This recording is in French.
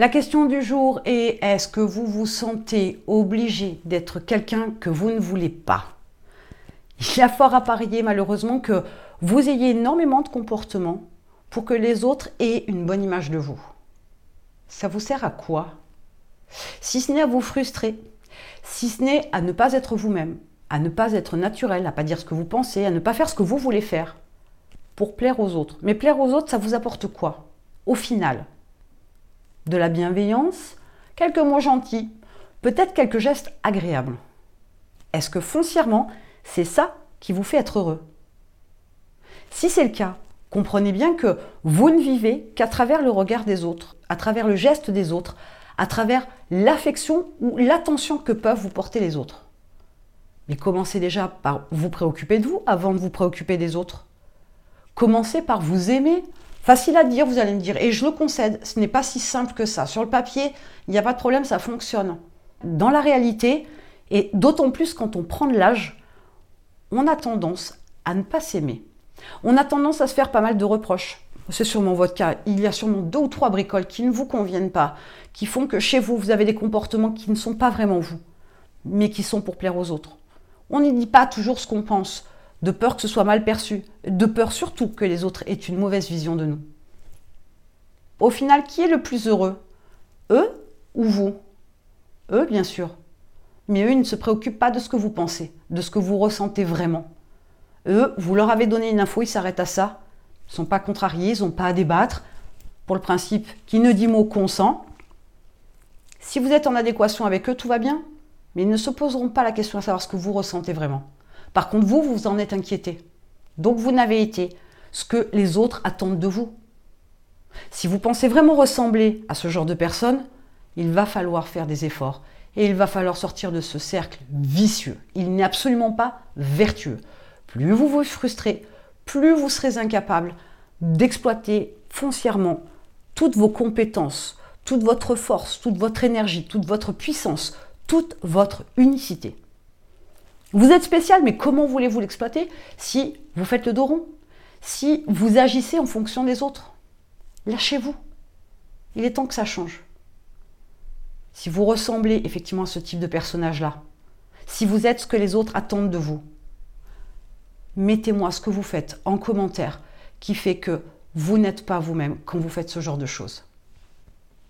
La question du jour est est-ce que vous vous sentez obligé d'être quelqu'un que vous ne voulez pas? Il y a fort à parier malheureusement que vous ayez énormément de comportements pour que les autres aient une bonne image de vous. Ça vous sert à quoi? Si ce n'est à vous frustrer, si ce n'est à ne pas être vous-même, à ne pas être naturel, à ne pas dire ce que vous pensez, à ne pas faire ce que vous voulez faire pour plaire aux autres. Mais plaire aux autres, ça vous apporte quoi? Au final, de la bienveillance, quelques mots gentils, peut-être quelques gestes agréables. Est-ce que foncièrement, c'est ça qui vous fait être heureux? Si c'est le cas, comprenez bien que vous ne vivez qu'à travers le regard des autres, à travers le geste des autres, à travers l'affection ou l'attention que peuvent vous porter les autres. Mais commencez déjà par vous préoccuper de vous avant de vous préoccuper des autres. Commencez par vous aimer, Facile à dire, vous allez me dire, et je le concède, ce n'est pas si simple que ça. Sur le papier, il n'y a pas de problème, ça fonctionne. Dans la réalité, et d'autant plus quand on prend de l'âge, on a tendance à ne pas s'aimer. On a tendance à se faire pas mal de reproches. C'est sûrement votre cas. Il y a sûrement deux ou trois bricoles qui ne vous conviennent pas, qui font que chez vous, vous avez des comportements qui ne sont pas vraiment vous, mais qui sont pour plaire aux autres. On n'y dit pas toujours ce qu'on pense de peur que ce soit mal perçu, de peur surtout que les autres aient une mauvaise vision de nous. Au final, qui est le plus heureux? Eux ou vous? Eux, bien sûr. Mais eux, ils ne se préoccupent pas de ce que vous pensez, de ce que vous ressentez vraiment. Eux, vous leur avez donné une info, ils s'arrêtent à ça. Ils ne sont pas contrariés, ils n'ont pas à débattre. Pour le principe qui ne dit mot consent. Si vous êtes en adéquation avec eux, tout va bien. Mais ils ne se poseront pas la question à savoir ce que vous ressentez vraiment. Par contre, vous, vous en êtes inquiété. Donc vous n'avez été ce que les autres attendent de vous. Si vous pensez vraiment ressembler à ce genre de personne, il va falloir faire des efforts et il va falloir sortir de ce cercle vicieux. Il n'est absolument pas vertueux. Plus vous vous frustrez, plus vous serez incapable d'exploiter foncièrement toutes vos compétences, toute votre force, toute votre énergie, toute votre puissance, toute votre unicité. Vous êtes spécial, mais comment voulez-vous l'exploiter si vous faites le dos rond Si vous agissez en fonction des autres? Lâchez-vous. Il est temps que ça change. Si vous ressemblez effectivement à ce type de personnage-là, si vous êtes ce que les autres attendent de vous, mettez-moi ce que vous faites en commentaire qui fait que vous n'êtes pas vous-même quand vous faites ce genre de choses.